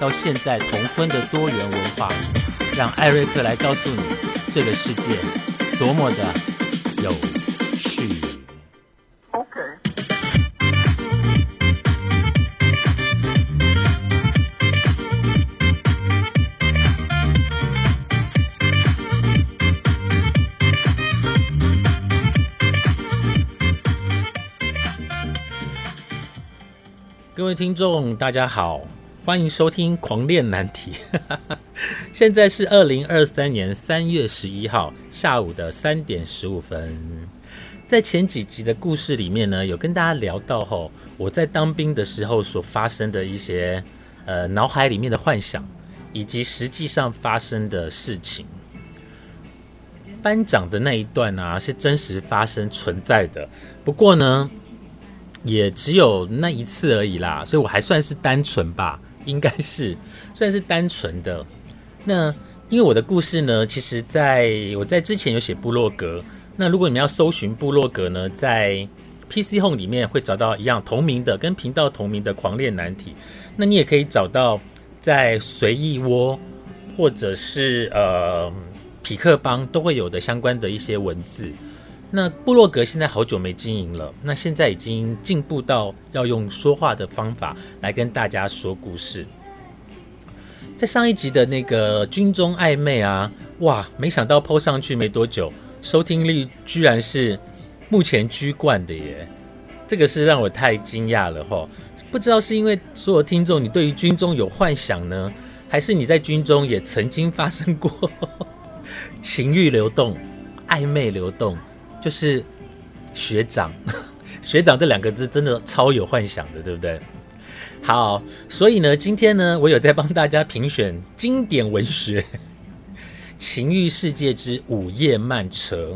到现在同婚的多元文化，让艾瑞克来告诉你，这个世界多么的有趣。各位听众，大家好，欢迎收听《狂恋难题》。现在是二零二三年三月十一号下午的三点十五分。在前几集的故事里面呢，有跟大家聊到吼，我在当兵的时候所发生的一些呃脑海里面的幻想，以及实际上发生的事情。班长的那一段啊，是真实发生存在的。不过呢。也只有那一次而已啦，所以我还算是单纯吧，应该是算是单纯的。那因为我的故事呢，其实在我在之前有写部落格。那如果你们要搜寻部落格呢，在 PC Home 里面会找到一样同名的，跟频道同名的《狂恋难题》。那你也可以找到在随意窝或者是呃匹克邦都会有的相关的一些文字。那布洛格现在好久没经营了，那现在已经进步到要用说话的方法来跟大家说故事。在上一集的那个军中暧昧啊，哇，没想到 PO 上去没多久，收听率居然是目前居冠的耶，这个是让我太惊讶了哈！不知道是因为所有听众你对于军中有幻想呢，还是你在军中也曾经发生过 情欲流动、暧昧流动？就是学长，学长这两个字真的超有幻想的，对不对？好，所以呢，今天呢，我有在帮大家评选经典文学《情欲世界之午夜慢车》。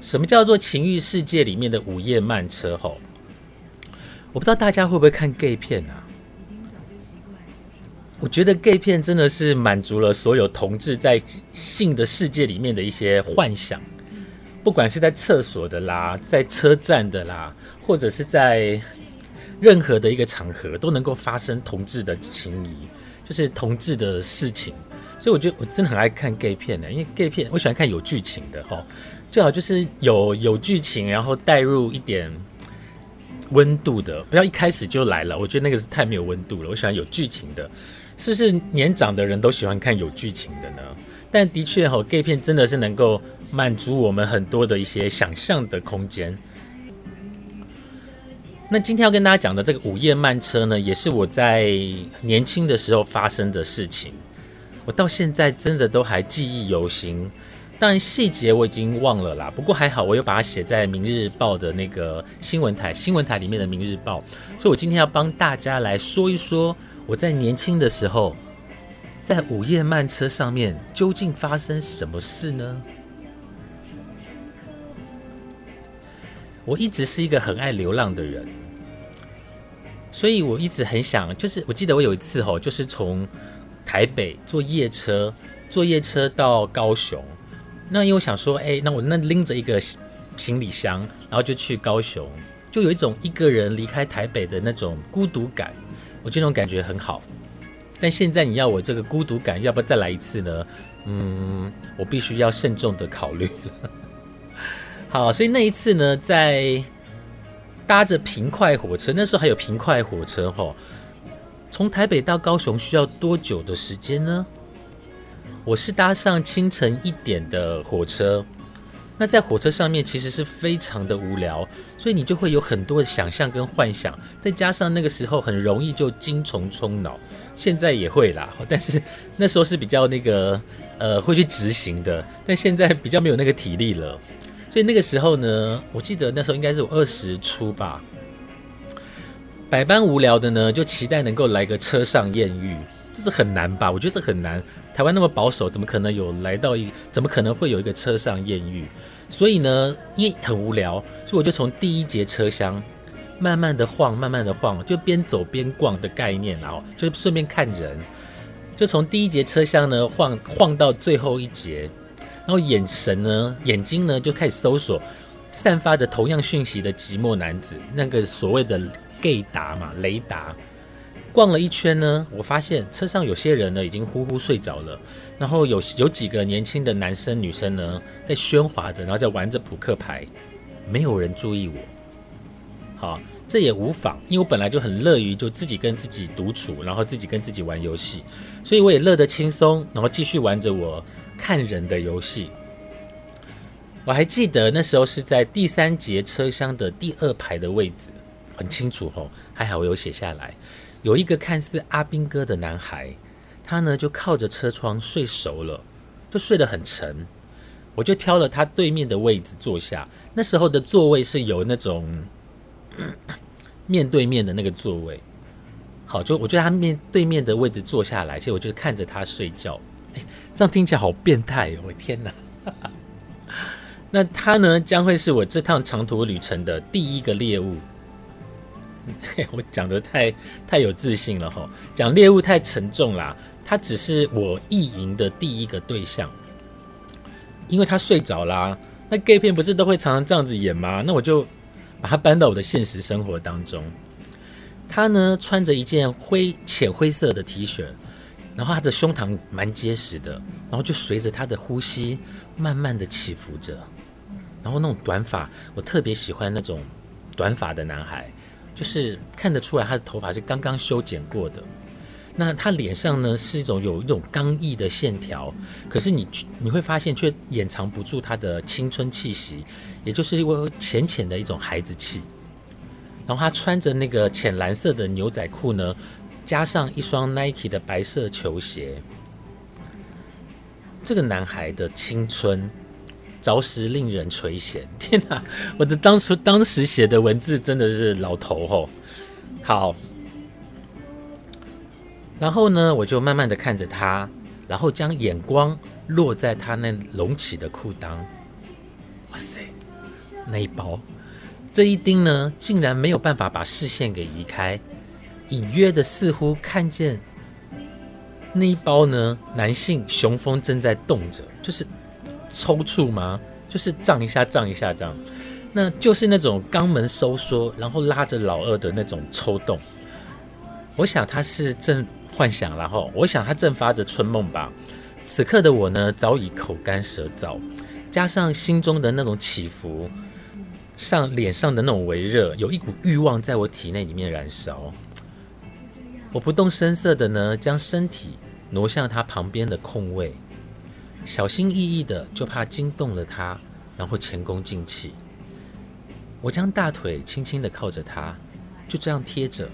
什么叫做情欲世界里面的午夜慢车？吼，我不知道大家会不会看 gay 片啊？我觉得 gay 片真的是满足了所有同志在性的世界里面的一些幻想。不管是在厕所的啦，在车站的啦，或者是在任何的一个场合，都能够发生同志的情谊，就是同志的事情。所以我觉得我真的很爱看 gay 片的，因为 gay 片我喜欢看有剧情的哈，最好就是有有剧情，然后带入一点温度的，不要一开始就来了。我觉得那个是太没有温度了。我喜欢有剧情的，是不是年长的人都喜欢看有剧情的呢？但的确哈，gay 片真的是能够。满足我们很多的一些想象的空间。那今天要跟大家讲的这个午夜慢车呢，也是我在年轻的时候发生的事情。我到现在真的都还记忆犹新，当然细节我已经忘了啦。不过还好，我有把它写在《明日报》的那个新闻台，新闻台里面的《明日报》。所以我今天要帮大家来说一说，我在年轻的时候，在午夜慢车上面究竟发生什么事呢？我一直是一个很爱流浪的人，所以我一直很想，就是我记得我有一次吼，就是从台北坐夜车，坐夜车到高雄。那因为我想说，哎，那我那拎着一个行李箱，然后就去高雄，就有一种一个人离开台北的那种孤独感。我觉得那种感觉很好。但现在你要我这个孤独感，要不要再来一次呢？嗯，我必须要慎重的考虑。好，所以那一次呢，在搭着平快火车，那时候还有平快火车哈，从台北到高雄需要多久的时间呢？我是搭上清晨一点的火车，那在火车上面其实是非常的无聊，所以你就会有很多的想象跟幻想，再加上那个时候很容易就精虫充脑，现在也会啦，但是那时候是比较那个呃会去执行的，但现在比较没有那个体力了。所以那个时候呢，我记得那时候应该是我二十出吧，百般无聊的呢，就期待能够来个车上艳遇。这是很难吧？我觉得这很难。台湾那么保守，怎么可能有来到一？怎么可能会有一个车上艳遇？所以呢，因为很无聊，所以我就从第一节车厢慢慢的晃，慢慢的晃，就边走边逛的概念，然后就顺便看人，就从第一节车厢呢晃晃到最后一节，然后眼神呢，眼睛呢就开始搜索散发着同样讯息的寂寞男子，那个所谓的 gay 达嘛，雷达。逛了一圈呢，我发现车上有些人呢已经呼呼睡着了，然后有有几个年轻的男生女生呢在喧哗着，然后在玩着扑克牌，没有人注意我。啊，这也无妨，因为我本来就很乐于就自己跟自己独处，然后自己跟自己玩游戏，所以我也乐得轻松，然后继续玩着我看人的游戏。我还记得那时候是在第三节车厢的第二排的位置，很清楚吼，还好我有写下来。有一个看似阿兵哥的男孩，他呢就靠着车窗睡熟了，就睡得很沉。我就挑了他对面的位置坐下。那时候的座位是有那种面对面的那个座位。好，就我觉得他面对面的位置坐下来，其实我就看着他睡觉。哎，这样听起来好变态哦！我天哪！那他呢将会是我这趟长途旅程的第一个猎物。我讲的太太有自信了哈，讲猎物太沉重啦。他只是我意淫的第一个对象，因为他睡着啦。那 gay 片不是都会常常这样子演吗？那我就把他搬到我的现实生活当中。他呢穿着一件灰浅灰色的 T 恤，然后他的胸膛蛮结实的，然后就随着他的呼吸慢慢的起伏着。然后那种短发，我特别喜欢那种短发的男孩。就是看得出来，他的头发是刚刚修剪过的。那他脸上呢，是一种有一种刚毅的线条，可是你你会发现，却掩藏不住他的青春气息，也就是因为浅浅的一种孩子气。然后他穿着那个浅蓝色的牛仔裤呢，加上一双 Nike 的白色球鞋。这个男孩的青春。着实令人垂涎！天哪，我的当初当时写的文字真的是老头吼。好，然后呢，我就慢慢的看着他，然后将眼光落在他那隆起的裤裆。哇塞，那一包，这一丁呢，竟然没有办法把视线给移开，隐约的似乎看见那一包呢，男性雄风正在动着，就是。抽搐吗？就是胀一下，胀一下这样，那就是那种肛门收缩，然后拉着老二的那种抽动。我想他是正幻想，然后我想他正发着春梦吧。此刻的我呢，早已口干舌燥，加上心中的那种起伏，上脸上的那种微热，有一股欲望在我体内里面燃烧。我不动声色的呢，将身体挪向他旁边的空位。小心翼翼的，就怕惊动了他，然后前功尽弃。我将大腿轻轻的靠着他，就这样贴着。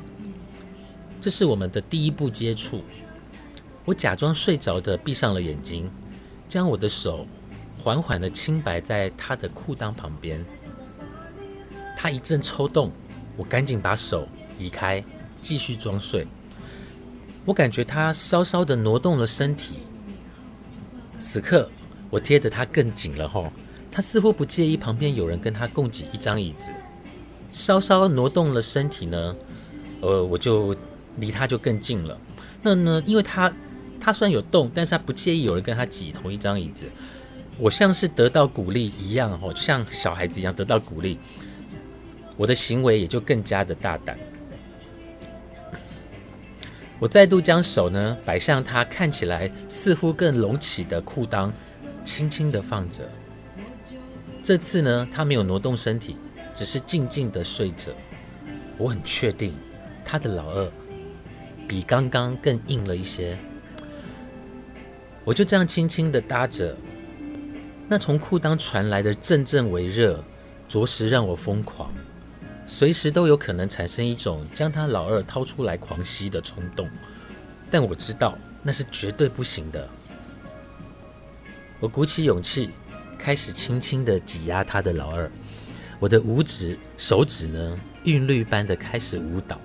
这是我们的第一步接触。我假装睡着的闭上了眼睛，将我的手缓缓的轻摆在他的裤裆旁边。他一阵抽动，我赶紧把手移开，继续装睡。我感觉他稍稍的挪动了身体。此刻，我贴着他更紧了吼。他似乎不介意旁边有人跟他共挤一张椅子，稍稍挪动了身体呢，呃，我就离他就更近了。那呢，因为他他虽然有动，但是他不介意有人跟他挤同一张椅子。我像是得到鼓励一样哈，就像小孩子一样得到鼓励，我的行为也就更加的大胆。我再度将手呢摆向他看起来似乎更隆起的裤裆，轻轻的放着。这次呢，他没有挪动身体，只是静静的睡着。我很确定，他的老二比刚刚更硬了一些。我就这样轻轻的搭着，那从裤裆传来的阵阵微热，着实让我疯狂。随时都有可能产生一种将他老二掏出来狂吸的冲动，但我知道那是绝对不行的。我鼓起勇气，开始轻轻的挤压他的老二，我的五指、手指呢，韵律般的开始舞蹈。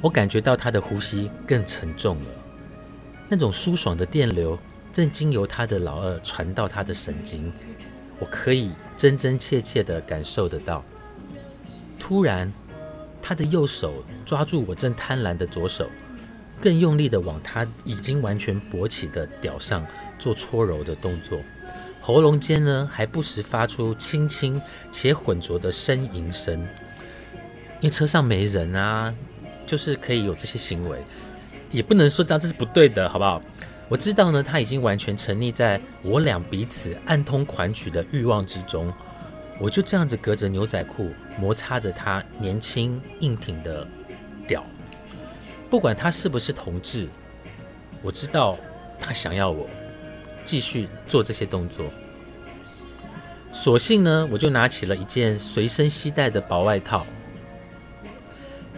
我感觉到他的呼吸更沉重了，那种舒爽的电流正经由他的老二传到他的神经，我可以真真切切地感受得到。突然，他的右手抓住我正贪婪的左手，更用力地往他已经完全勃起的屌上做搓揉的动作，喉咙间呢还不时发出轻轻且浑浊的呻吟声。因为车上没人啊，就是可以有这些行为，也不能说这样这是不对的，好不好？我知道呢，他已经完全沉溺在我俩彼此暗通款曲的欲望之中。我就这样子隔着牛仔裤摩擦着他年轻硬挺的屌，不管他是不是同志，我知道他想要我继续做这些动作。索性呢，我就拿起了一件随身携带的薄外套。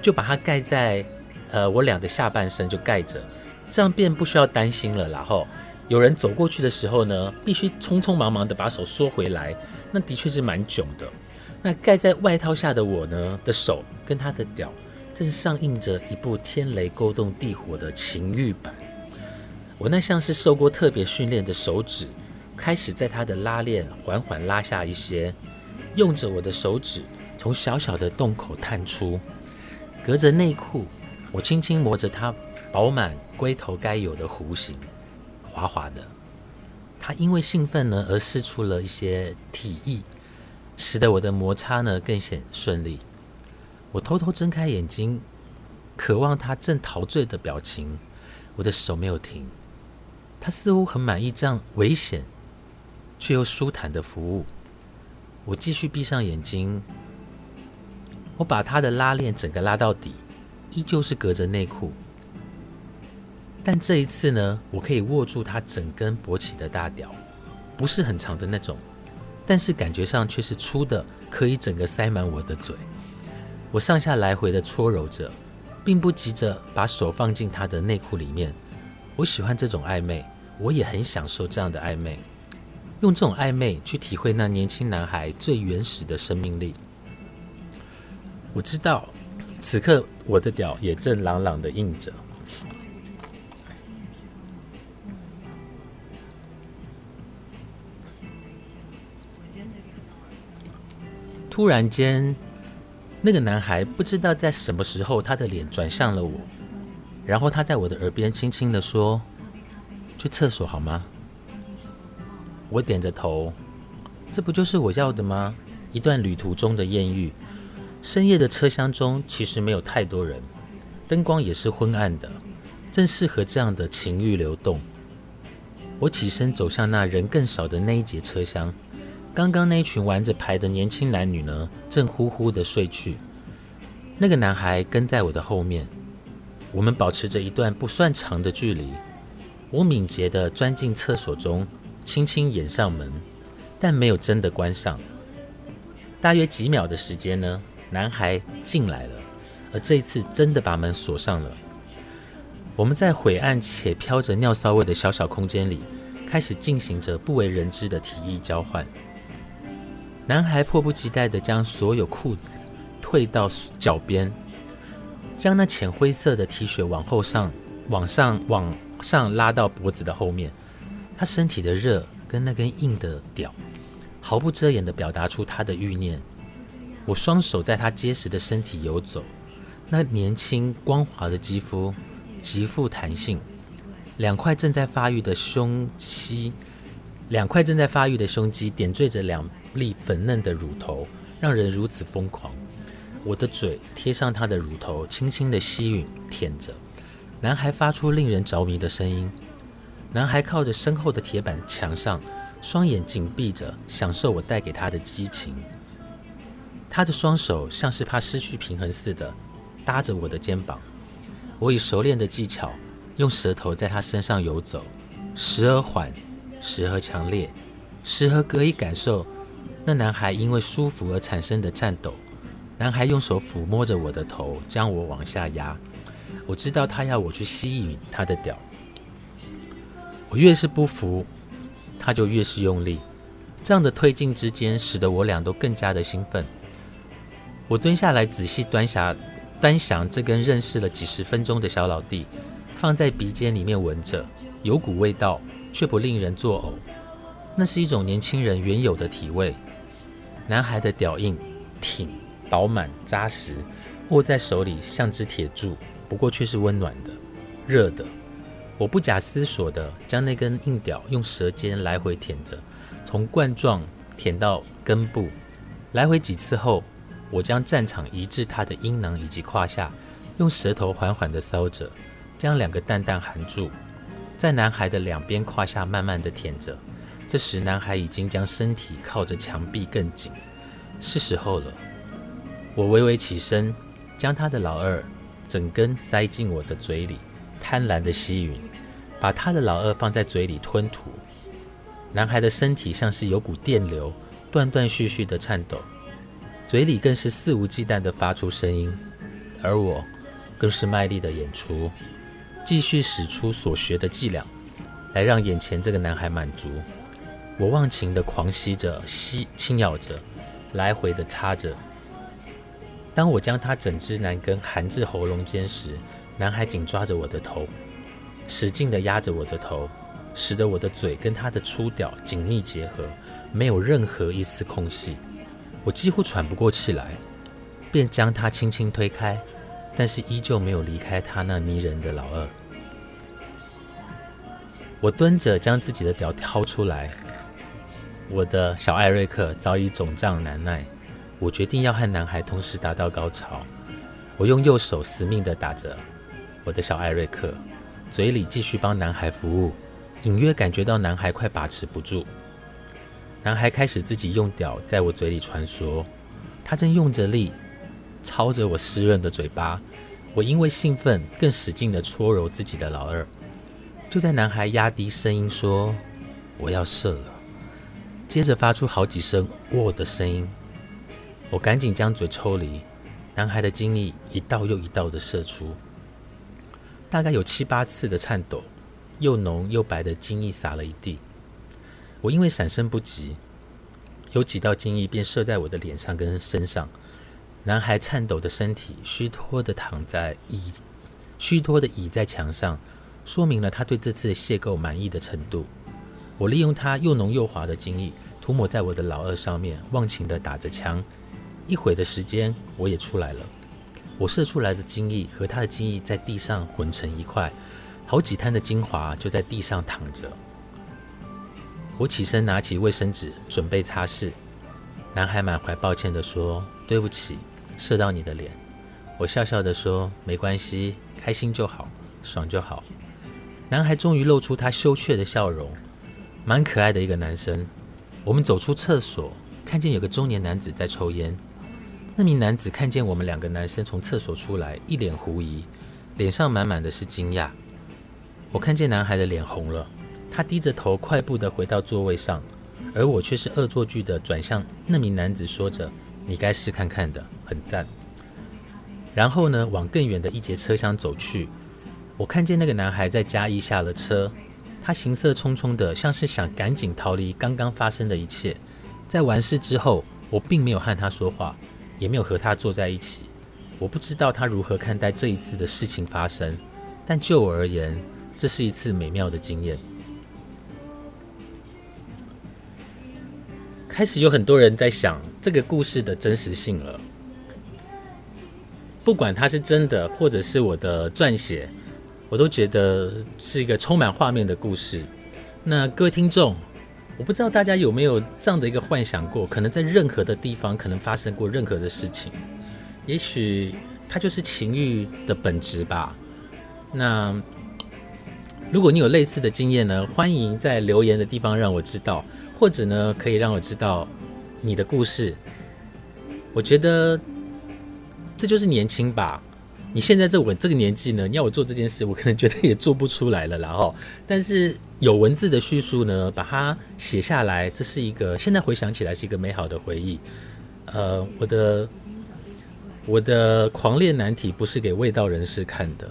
就把它盖在，呃，我俩的下半身就盖着，这样便不需要担心了。然后有人走过去的时候呢，必须匆匆忙忙的把手缩回来，那的确是蛮囧的。那盖在外套下的我呢的手跟他的屌，正上映着一部天雷勾动地火的情欲版。我那像是受过特别训练的手指，开始在他的拉链缓缓拉下一些，用着我的手指从小小的洞口探出。隔着内裤，我轻轻摸着它饱满龟头该有的弧形，滑滑的。它因为兴奋呢而试出了一些体液，使得我的摩擦呢更显顺利。我偷偷睁开眼睛，渴望他正陶醉的表情。我的手没有停，他似乎很满意这样危险却又舒坦的服务。我继续闭上眼睛。我把他的拉链整个拉到底，依旧是隔着内裤，但这一次呢，我可以握住他整根勃起的大屌，不是很长的那种，但是感觉上却是粗的，可以整个塞满我的嘴。我上下来回的搓揉着，并不急着把手放进他的内裤里面。我喜欢这种暧昧，我也很享受这样的暧昧，用这种暧昧去体会那年轻男孩最原始的生命力。我知道，此刻我的屌也正朗朗的硬着。突然间，那个男孩不知道在什么时候，他的脸转向了我，然后他在我的耳边轻轻的说：“去厕所好吗？”我点着头，这不就是我要的吗？一段旅途中的艳遇。深夜的车厢中其实没有太多人，灯光也是昏暗的，正适合这样的情欲流动。我起身走向那人更少的那一节车厢，刚刚那群玩着牌的年轻男女呢，正呼呼的睡去。那个男孩跟在我的后面，我们保持着一段不算长的距离。我敏捷地钻进厕所中，轻轻掩上门，但没有真的关上。大约几秒的时间呢？男孩进来了，而这一次真的把门锁上了。我们在晦暗且飘着尿骚味的小小空间里，开始进行着不为人知的体液交换。男孩迫不及待地将所有裤子退到脚边，将那浅灰色的 T 恤往后上、往上、往上拉到脖子的后面。他身体的热跟那根硬的屌，毫不遮掩地表达出他的欲念。我双手在他结实的身体游走，那年轻光滑的肌肤极富弹性，两块正在发育的胸肌，两块正在发育的胸肌点缀着两粒粉嫩的乳头，让人如此疯狂。我的嘴贴上他的乳头，轻轻的吸吮舔着。男孩发出令人着迷的声音。男孩靠着身后的铁板墙上，双眼紧闭着，享受我带给他的激情。他的双手像是怕失去平衡似的搭着我的肩膀，我以熟练的技巧用舌头在他身上游走，时而缓，时而强烈，时而可以感受那男孩因为舒服而产生的颤抖。男孩用手抚摸着我的头，将我往下压。我知道他要我去吸引他的屌，我越是不服，他就越是用力。这样的推进之间，使得我俩都更加的兴奋。我蹲下来仔细端详端详这根认识了几十分钟的小老弟，放在鼻尖里面闻着，有股味道，却不令人作呕。那是一种年轻人原有的体味。男孩的屌印挺、饱满、扎实，握在手里像只铁柱，不过却是温暖的、热的。我不假思索地将那根硬屌用舌尖来回舔着，从冠状舔到根部，来回几次后，我将战场移至他的阴囊以及胯下，用舌头缓缓地搔着，将两个蛋蛋含住，在男孩的两边胯下慢慢地舔着。这时，男孩已经将身体靠着墙壁更紧，是时候了。我微微起身，将他的老二整根塞进我的嘴里。贪婪的吸吮，把他的老二放在嘴里吞吐。男孩的身体像是有股电流，断断续续的颤抖，嘴里更是肆无忌惮的发出声音，而我更是卖力的演出，继续使出所学的伎俩，来让眼前这个男孩满足。我忘情的狂吸着，吸轻咬着，来回的擦着。当我将他整只男根含至喉咙间时，男孩紧抓着我的头，使劲地压着我的头，使得我的嘴跟他的粗屌紧密结合，没有任何一丝空隙。我几乎喘不过气来，便将他轻轻推开，但是依旧没有离开他那迷人的老二。我蹲着将自己的屌掏出来，我的小艾瑞克早已肿胀难耐。我决定要和男孩同时达到高潮。我用右手死命地打着。我的小艾瑞克嘴里继续帮男孩服务，隐约感觉到男孩快把持不住。男孩开始自己用屌在我嘴里穿梭，他正用着力操着我湿润的嘴巴。我因为兴奋，更使劲地搓揉自己的老二。就在男孩压低声音说“我要射了”，接着发出好几声“喔”的声音，我赶紧将嘴抽离，男孩的精液一道又一道地射出。大概有七八次的颤抖，又浓又白的精液洒了一地。我因为闪身不及，有几道精液便射在我的脸上跟身上。男孩颤抖的身体虚脱的躺在倚，虚脱的倚在墙上，说明了他对这次的邂逅满意的程度。我利用他又浓又滑的精液涂抹在我的老二上面，忘情的打着枪。一会的时间，我也出来了。我射出来的精液和他的精液在地上混成一块，好几滩的精华就在地上躺着。我起身拿起卫生纸准备擦拭，男孩满怀抱歉地说：“对不起，射到你的脸。”我笑笑地说：“没关系，开心就好，爽就好。”男孩终于露出他羞怯的笑容，蛮可爱的一个男生。我们走出厕所，看见有个中年男子在抽烟。那名男子看见我们两个男生从厕所出来，一脸狐疑，脸上满满的是惊讶。我看见男孩的脸红了，他低着头，快步的回到座位上，而我却是恶作剧的转向那名男子，说着：“你该试看看的，很赞。”然后呢，往更远的一节车厢走去。我看见那个男孩在嘉义下了车，他行色匆匆的，像是想赶紧逃离刚刚发生的一切。在完事之后，我并没有和他说话。也没有和他坐在一起，我不知道他如何看待这一次的事情发生，但就我而言，这是一次美妙的经验。开始有很多人在想这个故事的真实性了，不管它是真的，或者是我的撰写，我都觉得是一个充满画面的故事。那各位听众。我不知道大家有没有这样的一个幻想过，可能在任何的地方可能发生过任何的事情，也许它就是情欲的本质吧。那如果你有类似的经验呢，欢迎在留言的地方让我知道，或者呢可以让我知道你的故事。我觉得这就是年轻吧。你现在这我这个年纪呢，你要我做这件事，我可能觉得也做不出来了。然后，但是有文字的叙述呢，把它写下来，这是一个现在回想起来是一个美好的回忆。呃，我的我的狂恋难题不是给味道人士看的，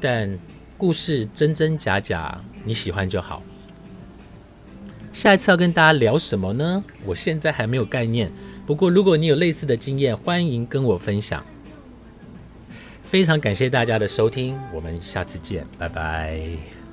但故事真真假假，你喜欢就好。下一次要跟大家聊什么呢？我现在还没有概念。不过如果你有类似的经验，欢迎跟我分享。非常感谢大家的收听，我们下次见，拜拜。